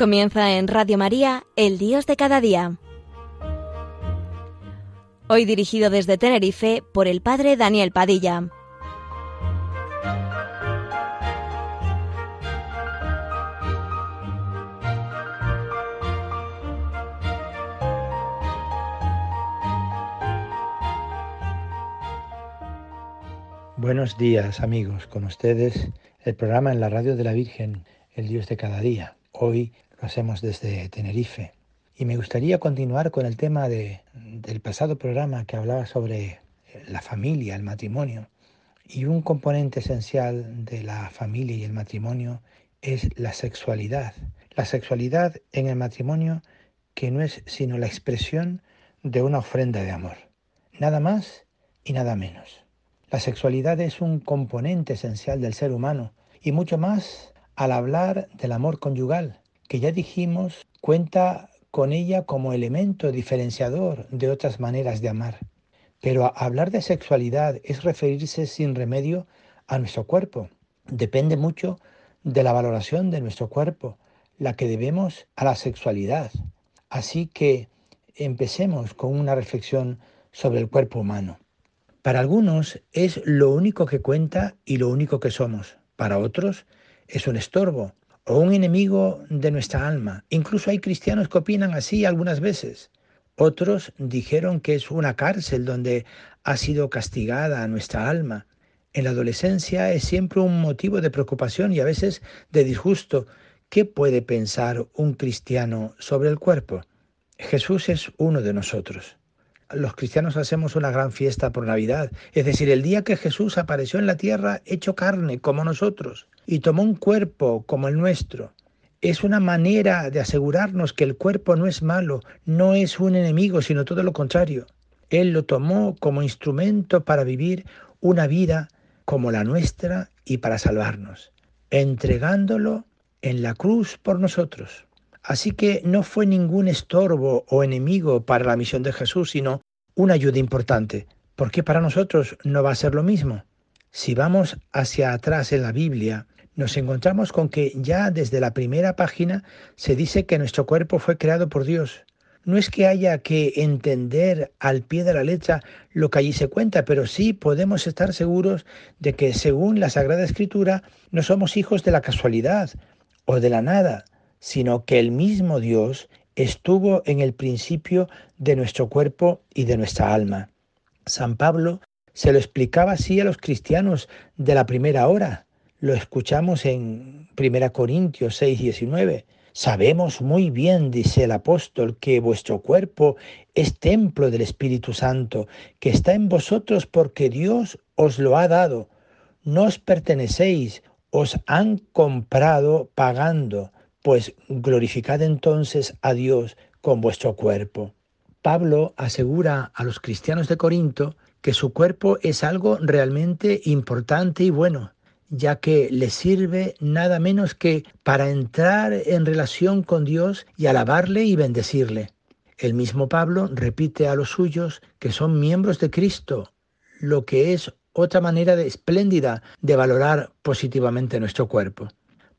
Comienza en Radio María, El Dios de cada día. Hoy dirigido desde Tenerife por el Padre Daniel Padilla. Buenos días amigos, con ustedes el programa en la radio de la Virgen, El Dios de cada día. Hoy lo hacemos desde Tenerife. Y me gustaría continuar con el tema de, del pasado programa que hablaba sobre la familia, el matrimonio. Y un componente esencial de la familia y el matrimonio es la sexualidad. La sexualidad en el matrimonio que no es sino la expresión de una ofrenda de amor. Nada más y nada menos. La sexualidad es un componente esencial del ser humano y mucho más al hablar del amor conyugal, que ya dijimos cuenta con ella como elemento diferenciador de otras maneras de amar. Pero hablar de sexualidad es referirse sin remedio a nuestro cuerpo. Depende mucho de la valoración de nuestro cuerpo, la que debemos a la sexualidad. Así que empecemos con una reflexión sobre el cuerpo humano. Para algunos es lo único que cuenta y lo único que somos. Para otros es un estorbo o un enemigo de nuestra alma. Incluso hay cristianos que opinan así algunas veces. Otros dijeron que es una cárcel donde ha sido castigada nuestra alma. En la adolescencia es siempre un motivo de preocupación y a veces de disgusto. ¿Qué puede pensar un cristiano sobre el cuerpo? Jesús es uno de nosotros. Los cristianos hacemos una gran fiesta por Navidad, es decir, el día que Jesús apareció en la tierra hecho carne como nosotros y tomó un cuerpo como el nuestro. Es una manera de asegurarnos que el cuerpo no es malo, no es un enemigo, sino todo lo contrario. Él lo tomó como instrumento para vivir una vida como la nuestra y para salvarnos, entregándolo en la cruz por nosotros. Así que no fue ningún estorbo o enemigo para la misión de Jesús, sino una ayuda importante. ¿Por qué para nosotros no va a ser lo mismo? Si vamos hacia atrás en la Biblia, nos encontramos con que ya desde la primera página se dice que nuestro cuerpo fue creado por Dios. No es que haya que entender al pie de la letra lo que allí se cuenta, pero sí podemos estar seguros de que según la Sagrada Escritura no somos hijos de la casualidad o de la nada, sino que el mismo Dios estuvo en el principio de nuestro cuerpo y de nuestra alma. San Pablo se lo explicaba así a los cristianos de la primera hora. Lo escuchamos en 1 Corintios 6, 19. Sabemos muy bien, dice el apóstol, que vuestro cuerpo es templo del Espíritu Santo, que está en vosotros porque Dios os lo ha dado. No os pertenecéis, os han comprado pagando, pues glorificad entonces a Dios con vuestro cuerpo. Pablo asegura a los cristianos de Corinto que su cuerpo es algo realmente importante y bueno, ya que le sirve nada menos que para entrar en relación con Dios y alabarle y bendecirle. El mismo Pablo repite a los suyos que son miembros de Cristo, lo que es otra manera de, espléndida de valorar positivamente nuestro cuerpo.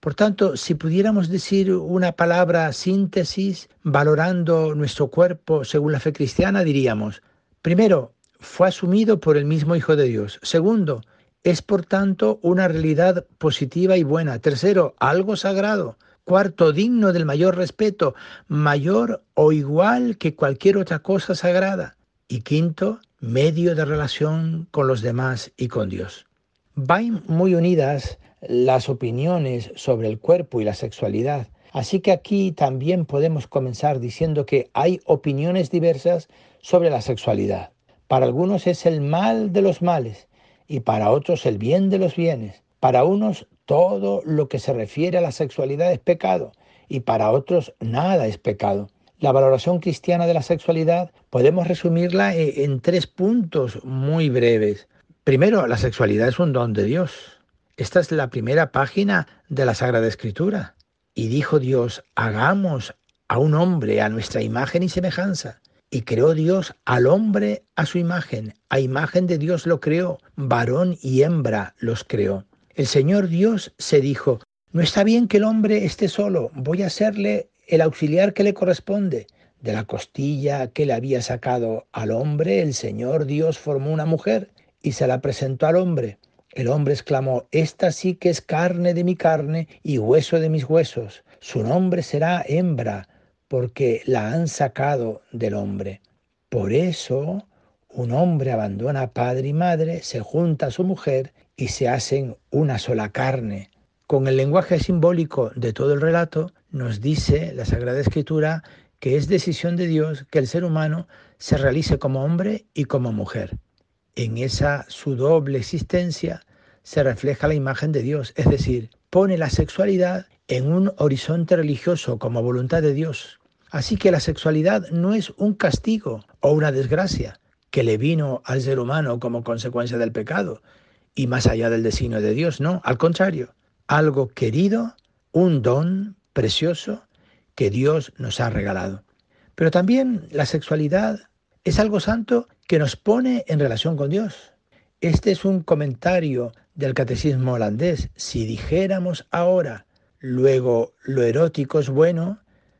Por tanto, si pudiéramos decir una palabra síntesis valorando nuestro cuerpo según la fe cristiana, diríamos, primero, fue asumido por el mismo Hijo de Dios. Segundo, es por tanto una realidad positiva y buena. Tercero, algo sagrado. Cuarto, digno del mayor respeto, mayor o igual que cualquier otra cosa sagrada. Y quinto, medio de relación con los demás y con Dios. Van muy unidas las opiniones sobre el cuerpo y la sexualidad. Así que aquí también podemos comenzar diciendo que hay opiniones diversas sobre la sexualidad. Para algunos es el mal de los males y para otros el bien de los bienes. Para unos todo lo que se refiere a la sexualidad es pecado y para otros nada es pecado. La valoración cristiana de la sexualidad podemos resumirla e, en tres puntos muy breves. Primero, la sexualidad es un don de Dios. Esta es la primera página de la Sagrada Escritura. Y dijo Dios, hagamos a un hombre a nuestra imagen y semejanza y creó Dios al hombre a su imagen, a imagen de Dios lo creó, varón y hembra los creó. El Señor Dios se dijo, No está bien que el hombre esté solo, voy a serle el auxiliar que le corresponde. De la costilla que le había sacado al hombre, el Señor Dios formó una mujer y se la presentó al hombre. El hombre exclamó, Esta sí que es carne de mi carne y hueso de mis huesos. Su nombre será hembra, porque la han sacado del hombre. Por eso un hombre abandona a padre y madre, se junta a su mujer y se hacen una sola carne. Con el lenguaje simbólico de todo el relato, nos dice la Sagrada Escritura que es decisión de Dios que el ser humano se realice como hombre y como mujer. En esa su doble existencia se refleja la imagen de Dios, es decir, pone la sexualidad en un horizonte religioso como voluntad de Dios. Así que la sexualidad no es un castigo o una desgracia que le vino al ser humano como consecuencia del pecado y más allá del designio de Dios, no, al contrario, algo querido, un don precioso que Dios nos ha regalado. Pero también la sexualidad es algo santo que nos pone en relación con Dios. Este es un comentario del catecismo holandés. Si dijéramos ahora, luego lo erótico es bueno,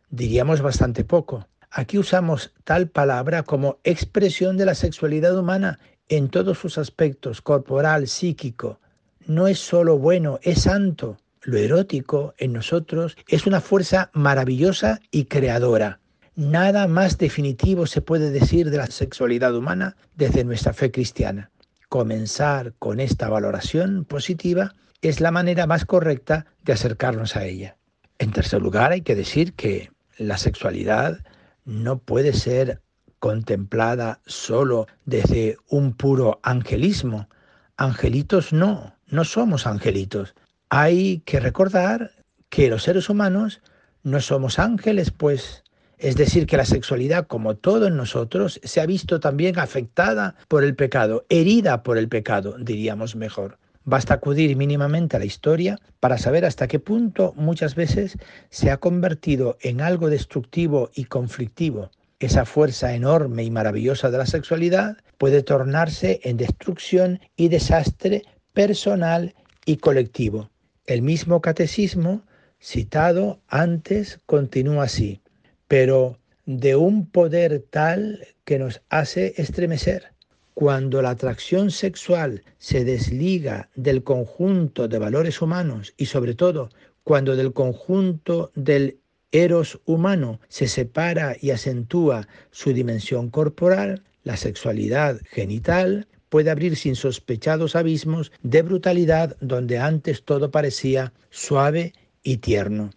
diríamos bastante poco. Aquí usamos tal palabra como expresión de la sexualidad humana en todos sus aspectos, corporal, psíquico. No es solo bueno, es santo. Lo erótico en nosotros es una fuerza maravillosa y creadora. Nada más definitivo se puede decir de la sexualidad humana desde nuestra fe cristiana. Comenzar con esta valoración positiva es la manera más correcta de acercarnos a ella. En tercer lugar, hay que decir que la sexualidad no puede ser contemplada solo desde un puro angelismo. Angelitos no, no somos angelitos. Hay que recordar que los seres humanos no somos ángeles, pues es decir, que la sexualidad, como todo en nosotros, se ha visto también afectada por el pecado, herida por el pecado, diríamos mejor. Basta acudir mínimamente a la historia para saber hasta qué punto muchas veces se ha convertido en algo destructivo y conflictivo. Esa fuerza enorme y maravillosa de la sexualidad puede tornarse en destrucción y desastre personal y colectivo. El mismo catecismo citado antes continúa así pero de un poder tal que nos hace estremecer. Cuando la atracción sexual se desliga del conjunto de valores humanos y sobre todo cuando del conjunto del eros humano se separa y acentúa su dimensión corporal, la sexualidad genital puede abrir sin sospechados abismos de brutalidad donde antes todo parecía suave y tierno.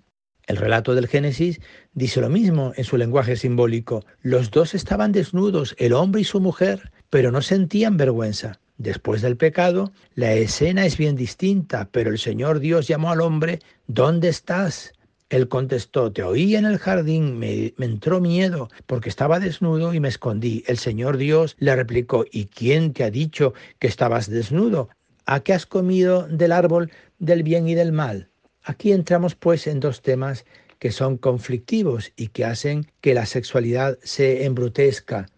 El relato del Génesis dice lo mismo en su lenguaje simbólico. Los dos estaban desnudos, el hombre y su mujer, pero no sentían vergüenza. Después del pecado, la escena es bien distinta, pero el Señor Dios llamó al hombre, ¿dónde estás? Él contestó, te oí en el jardín, me, entró miedo porque estaba desnudo y me escondí. El Señor Dios le replicó, ¿y quién te ha dicho que estabas desnudo? ¿A qué has comido del árbol del bien y del mal? Aquí entramos pues en dos temas que son conflictivos y que hacen que la sexualidad se embrutezca.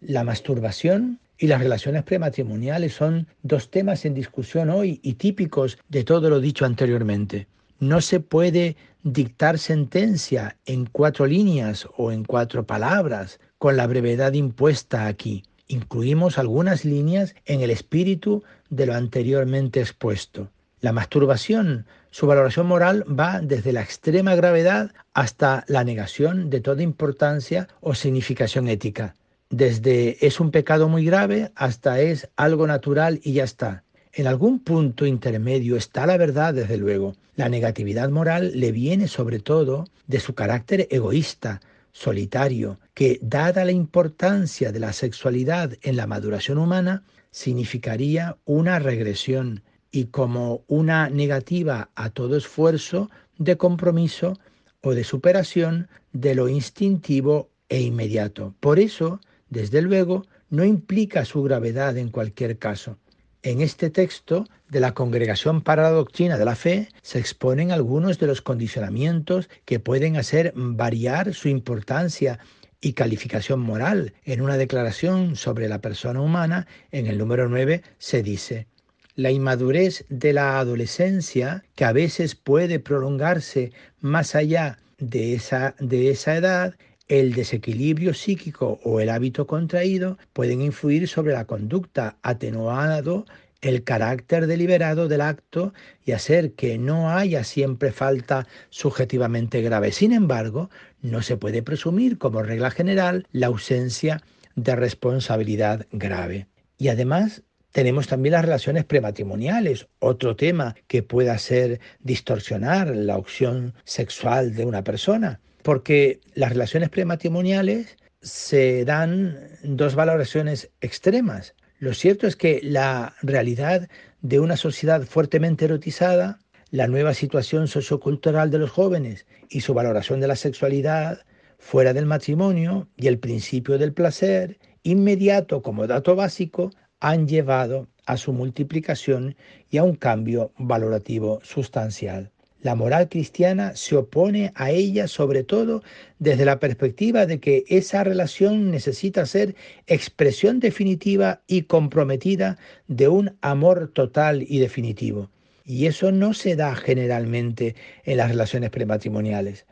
La masturbación y las relaciones prematrimoniales son dos temas en discusión hoy y típicos de todo lo dicho anteriormente. No se puede dictar sentencia en cuatro líneas o en cuatro palabras con la brevedad impuesta aquí. Incluimos algunas líneas en el espíritu de lo anteriormente expuesto. La masturbación, su valoración moral va desde la extrema gravedad hasta la negación de toda importancia o significación ética. Desde es un pecado muy grave hasta es algo natural y ya está. En algún punto intermedio está la verdad, desde luego. La negatividad moral le viene sobre todo de su carácter egoísta, solitario, que, dada la importancia de la sexualidad en la maduración humana, significaría una regresión y como una negativa a todo esfuerzo de compromiso o de superación de lo instintivo e inmediato. Por eso, desde luego, no implica su gravedad en cualquier caso. En este texto de la Congregación para la Doctrina de la Fe se exponen algunos de los condicionamientos que pueden hacer variar su importancia y calificación moral. En una declaración sobre la persona humana, en el número 9, se dice, la inmadurez de la adolescencia, que a veces puede prolongarse más allá de esa, de esa edad, el desequilibrio psíquico o el hábito contraído pueden influir sobre la conducta, atenuando el carácter deliberado del acto y hacer que no haya siempre falta subjetivamente grave. Sin embargo, no se puede presumir como regla general la ausencia de responsabilidad grave. Y además tenemos también las relaciones prematrimoniales, otro tema que pueda ser distorsionar la opción sexual de una persona, porque las relaciones prematrimoniales se dan dos valoraciones extremas. Lo cierto es que la realidad de una sociedad fuertemente erotizada, la nueva situación sociocultural de los jóvenes y su valoración de la sexualidad fuera del matrimonio y el principio del placer inmediato como dato básico han llevado a su multiplicación y a un cambio valorativo sustancial. La moral cristiana se opone a ella sobre todo desde la perspectiva de que esa relación necesita ser expresión definitiva y comprometida de un amor total y definitivo. Y eso no se da generalmente en las relaciones prematrimoniales.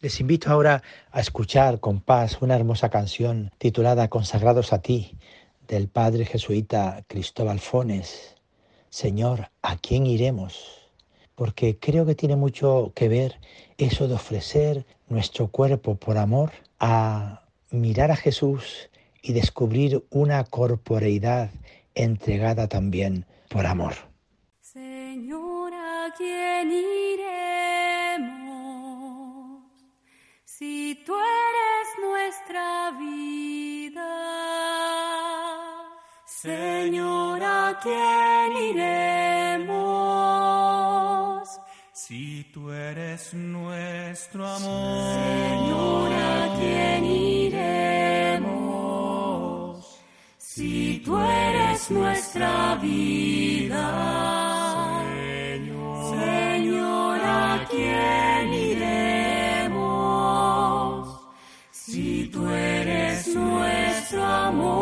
Les invito ahora a escuchar con paz una hermosa canción titulada Consagrados a ti del padre jesuita Cristóbal Fones. Señor, ¿a quién iremos? porque creo que tiene mucho que ver eso de ofrecer nuestro cuerpo por amor a mirar a Jesús y descubrir una corporeidad entregada también por amor. Señor, ¿a quién iremos si tú eres nuestra vida? Señor, ¿a quién iremos? Si tú eres nuestro amor, Señor, ¿a quién iremos? Si tú eres nuestra vida, Señor, Señor, ¿a quién iremos? Si tú eres nuestro amor,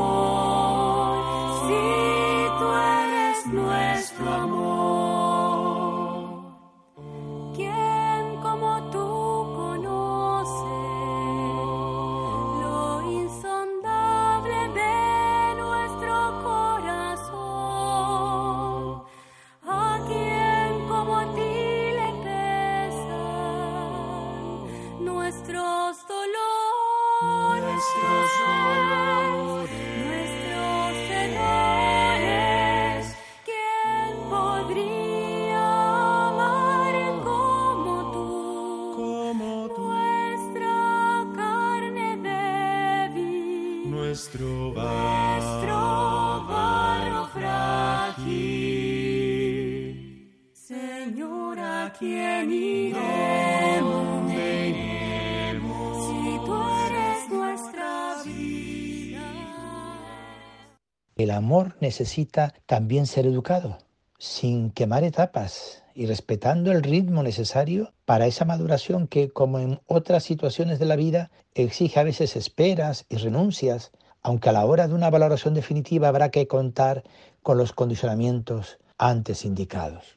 El amor necesita también ser educado, sin quemar etapas y respetando el ritmo necesario para esa maduración que, como en otras situaciones de la vida, exige a veces esperas y renuncias, aunque a la hora de una valoración definitiva habrá que contar con los condicionamientos antes indicados.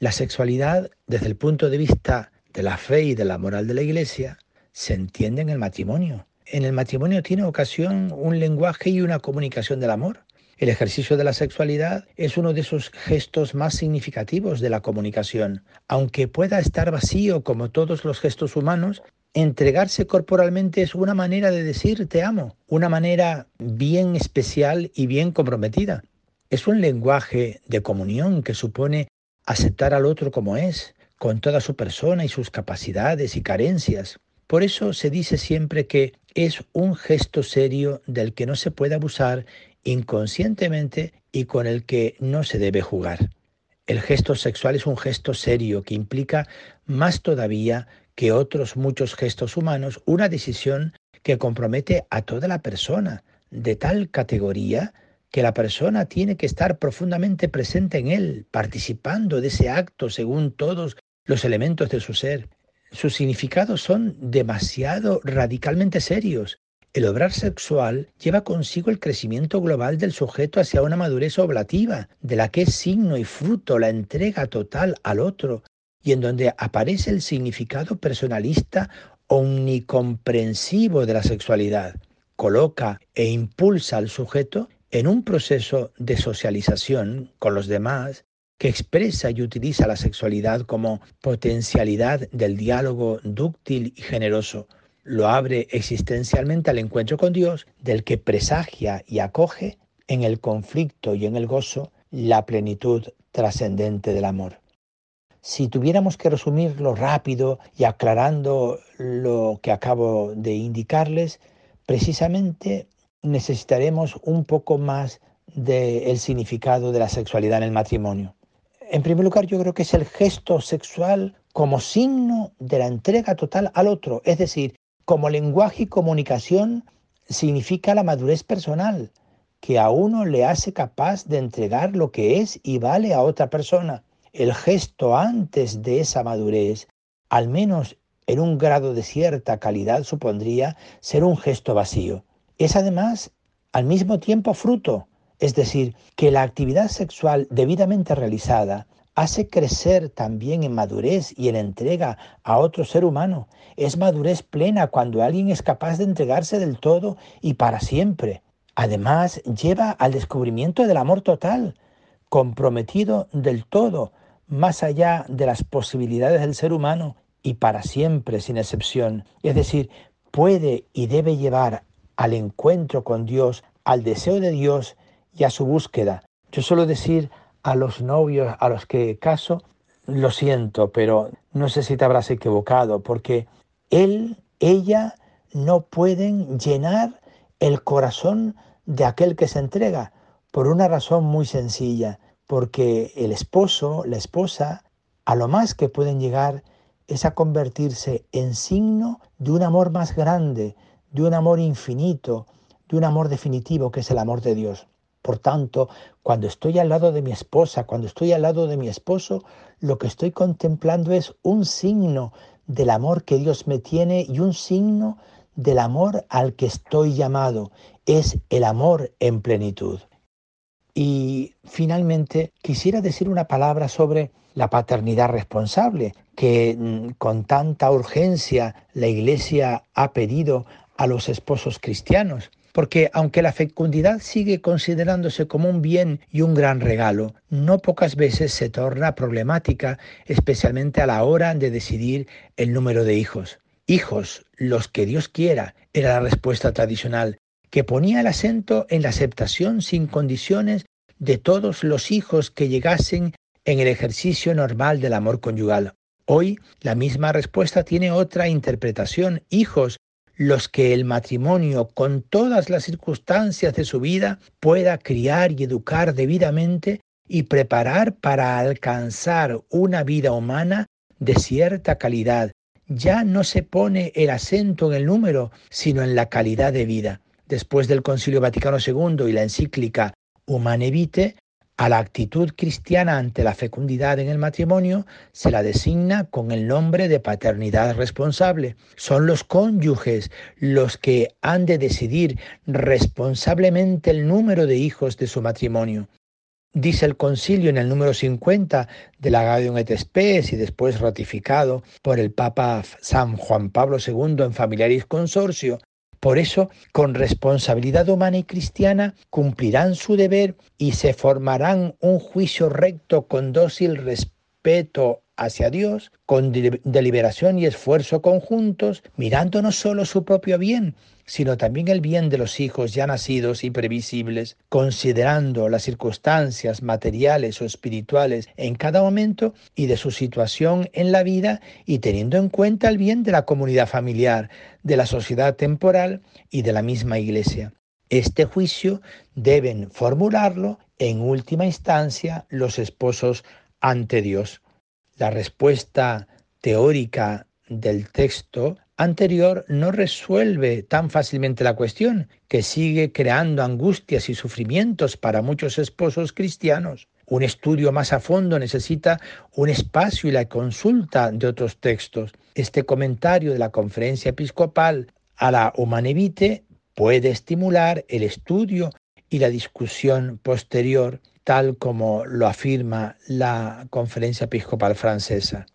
La sexualidad, desde el punto de vista de la fe y de la moral de la Iglesia, se entiende en el matrimonio. En el matrimonio tiene ocasión un lenguaje y una comunicación del amor. El ejercicio de la sexualidad es uno de esos gestos más significativos de la comunicación. Aunque pueda estar vacío como todos los gestos humanos, entregarse corporalmente es una manera de decir te amo, una manera bien especial y bien comprometida. Es un lenguaje de comunión que supone aceptar al otro como es, con toda su persona y sus capacidades y carencias. Por eso se dice siempre que es un gesto serio del que no se puede abusar inconscientemente y con el que no se debe jugar. El gesto sexual es un gesto serio que implica más todavía que otros muchos gestos humanos una decisión que compromete a toda la persona, de tal categoría que la persona tiene que estar profundamente presente en él, participando de ese acto según todos los elementos de su ser. Sus significados son demasiado radicalmente serios El obrar sexual lleva consigo el crecimiento global del sujeto hacia una madurez oblativa, de la que es signo y fruto la entrega total al otro, y en donde aparece el significado personalista omnicomprensivo de la sexualidad. Coloca e impulsa al sujeto en un proceso de socialización con los demás que expresa y utiliza la sexualidad como potencialidad del diálogo dúctil y generoso lo abre existencialmente al encuentro con Dios, del que presagia y acoge en el conflicto y en el gozo la plenitud trascendente del amor. Si tuviéramos que resumirlo rápido y aclarando lo que acabo de indicarles, precisamente necesitaremos un poco más del significado de la sexualidad en el matrimonio. En primer lugar, yo creo que es el gesto sexual como signo de la entrega total al otro, es decir, como lenguaje y comunicación significa la madurez personal, que a uno le hace capaz de entregar lo que es y vale a otra persona. El gesto antes de esa madurez, al menos en un grado de cierta calidad, supondría ser un gesto vacío. Es además al mismo tiempo fruto, es decir, que la actividad sexual debidamente realizada hace crecer también en madurez y en entrega a otro ser humano. Es madurez plena cuando alguien es capaz de entregarse del todo y para siempre. Además, lleva al descubrimiento del amor total, comprometido del todo, más allá de las posibilidades del ser humano y para siempre, sin excepción. Es decir, puede y debe llevar al encuentro con Dios, al deseo de Dios y a su búsqueda. Yo suelo decir a los novios a los que caso, lo siento, pero no sé si te habrás equivocado, porque él, ella no pueden llenar el corazón de aquel que se entrega, por una razón muy sencilla, porque el esposo, la esposa, a lo más que pueden llegar es a convertirse en signo de un amor más grande, de un amor infinito, de un amor definitivo que es el amor de Dios. Por tanto, cuando estoy al lado de mi esposa, cuando estoy al lado de mi esposo, lo que estoy contemplando es un signo del amor que Dios me tiene y un signo del amor al que estoy llamado. Es el amor en plenitud. Y finalmente quisiera decir una palabra sobre la paternidad responsable, que mm, con tanta urgencia la Iglesia ha pedido a los esposos cristianos. Porque aunque la fecundidad sigue considerándose como un bien y un gran regalo, no pocas veces se torna problemática, especialmente a la hora de decidir el número de hijos. Hijos, los que Dios quiera, era la respuesta tradicional, que ponía el acento en la aceptación sin condiciones de todos los hijos que llegasen en el ejercicio normal del amor conyugal. Hoy la misma respuesta tiene otra interpretación. Hijos, los que el matrimonio, con todas las circunstancias de su vida, pueda criar y educar debidamente y preparar para alcanzar una vida humana de cierta calidad. Ya no se pone el acento en el número, sino en la calidad de vida. Después del Concilio Vaticano II y la encíclica Humane Vitae, a la actitud cristiana ante la fecundidad en el matrimonio se la designa con el nombre de paternidad responsable. Son los cónyuges los que han de decidir responsablemente el número de hijos de su matrimonio. Dice el concilio en el número 50 de la Gaudium et Spes y después ratificado por el Papa San Juan Pablo II en Familiaris Consorcio, por eso, con responsabilidad humana y cristiana, cumplirán su deber y se formarán un juicio recto con dócil respeto hacia Dios, con deliberación y esfuerzo conjuntos, mirando no solo su propio bien, sino también el bien de los hijos ya nacidos y previsibles, considerando las circunstancias materiales o espirituales en cada momento y de su situación en la vida y teniendo en cuenta el bien de la comunidad familiar, de la sociedad temporal y de la misma iglesia. Este juicio deben formularlo en última instancia los esposos ante Dios. La respuesta teórica del texto anterior no resuelve tan fácilmente la cuestión, que sigue creando angustias y sufrimientos para muchos esposos cristianos. Un estudio más a fondo necesita un espacio y la consulta de otros textos. Este comentario de la conferencia episcopal a la Humanevite puede estimular el estudio y la discusión posterior, tal como lo afirma la Conferencia Episcopal Francesa.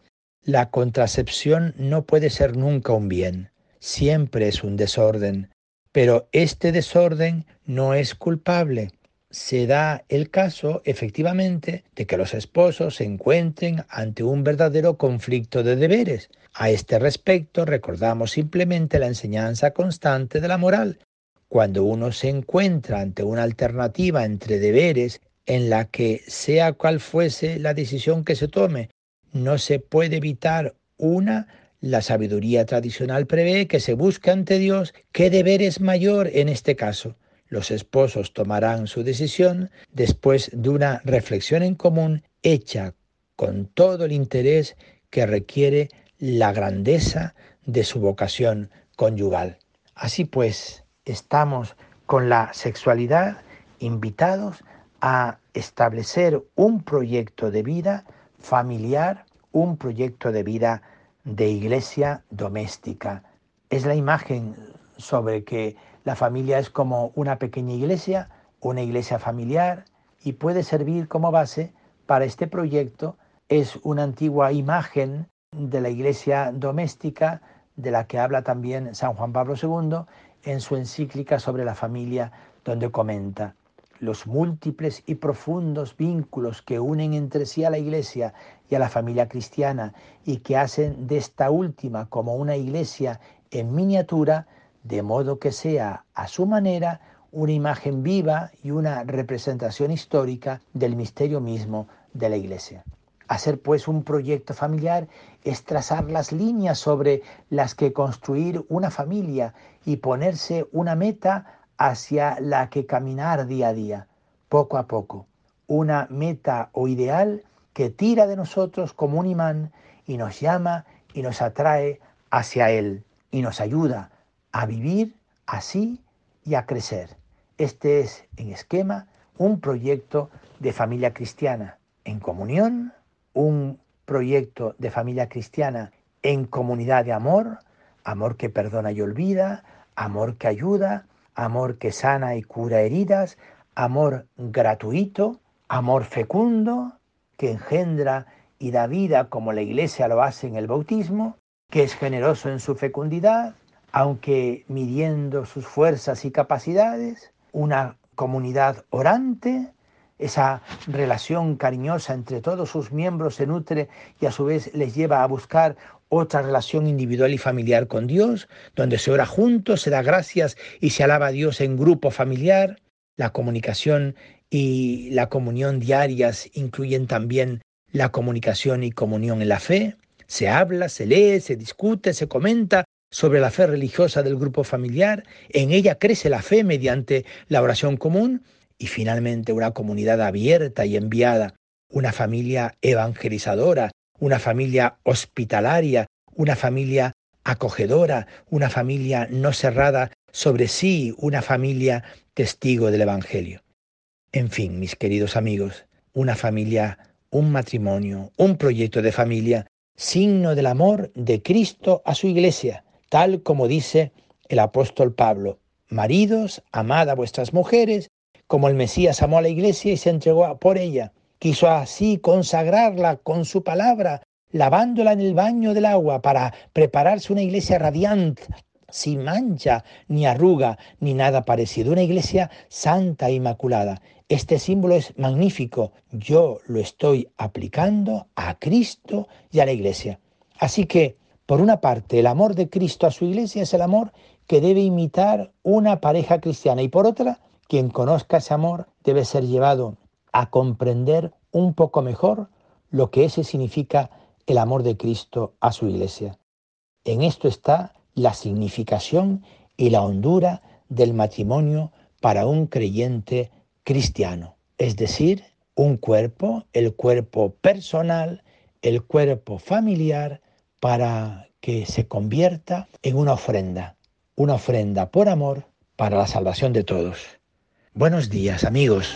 La contracepción no puede ser nunca un bien, siempre es un desorden, pero este desorden no es culpable. Se da el caso, efectivamente, de que los esposos se encuentren ante un verdadero conflicto de deberes. A este respecto, recordamos simplemente la enseñanza constante de la moral, cuando uno se encuentra ante una alternativa entre deberes en la que sea cual fuese la decisión que se tome, no se puede evitar una, la sabiduría tradicional prevé que se busque ante Dios qué deber es mayor en este caso. Los esposos tomarán su decisión después de una reflexión en común hecha con todo el interés que requiere la grandeza de su vocación conyugal. Así pues, estamos con la sexualidad invitados a establecer un proyecto de vida familiar, un proyecto de vida de iglesia doméstica. Es la imagen sobre que la familia es como una pequeña iglesia, una iglesia familiar y puede servir como base para este proyecto. Es una antigua imagen de la iglesia doméstica de la que habla también San Juan Pablo II en su encíclica sobre la familia, donde comenta los múltiples y profundos vínculos que unen entre sí a la Iglesia y a la familia cristiana y que hacen de esta última como una iglesia en miniatura, de modo que sea a su manera una imagen viva y una representación histórica del misterio mismo de la Iglesia. Hacer pues un proyecto familiar es trazar las líneas sobre las que construir una familia y ponerse una meta hacia la que caminar día a día, poco a poco. Una meta o ideal que tira de nosotros como un imán y nos llama y nos atrae hacia él y nos ayuda a vivir así y a crecer. Este es, en esquema, un proyecto de familia cristiana en comunión un proyecto de familia cristiana en comunidad de amor, amor que perdona y olvida, amor que ayuda, amor que sana y cura heridas, amor gratuito, amor fecundo, que engendra y da vida como la iglesia lo hace en el bautismo, que es generoso en su fecundidad, aunque midiendo sus fuerzas y capacidades, una comunidad orante, esa relación cariñosa entre todos sus miembros se nutre y a su vez les lleva a buscar otra relación individual y familiar con Dios, donde se ora juntos, se da gracias y se alaba a Dios en grupo familiar. La comunicación y la comunión diarias incluyen también la comunicación y comunión en la fe. Se habla, se lee, se discute, se comenta sobre la fe religiosa del grupo familiar. En ella crece la fe mediante la oración común y finalmente una comunidad abierta y enviada, una familia evangelizadora, una familia hospitalaria, una familia acogedora, una familia no cerrada sobre sí, una familia testigo del Evangelio. En fin, mis queridos amigos, una familia, un matrimonio, un proyecto de familia, signo del amor de Cristo a su iglesia, tal como dice el apóstol Pablo. Maridos, amad a vuestras mujeres como el Mesías amó a la iglesia y se entregó por ella. Quiso así consagrarla con su palabra, lavándola en el baño del agua para prepararse una iglesia radiante, sin mancha, ni arruga, ni nada parecido. Una iglesia santa e inmaculada. Este símbolo es magnífico. Yo lo estoy aplicando a Cristo y a la iglesia. Así que, por una parte, el amor de Cristo a su iglesia es el amor que debe imitar una pareja cristiana y por otra, quien conozca ese amor debe ser llevado a comprender un poco mejor lo que ese significa el amor de Cristo a su iglesia. En esto está la significación y la hondura del matrimonio para un creyente cristiano, es decir, un cuerpo, el cuerpo personal, el cuerpo familiar, para que se convierta en una ofrenda, una ofrenda por amor para la salvación de todos. Buenos días amigos.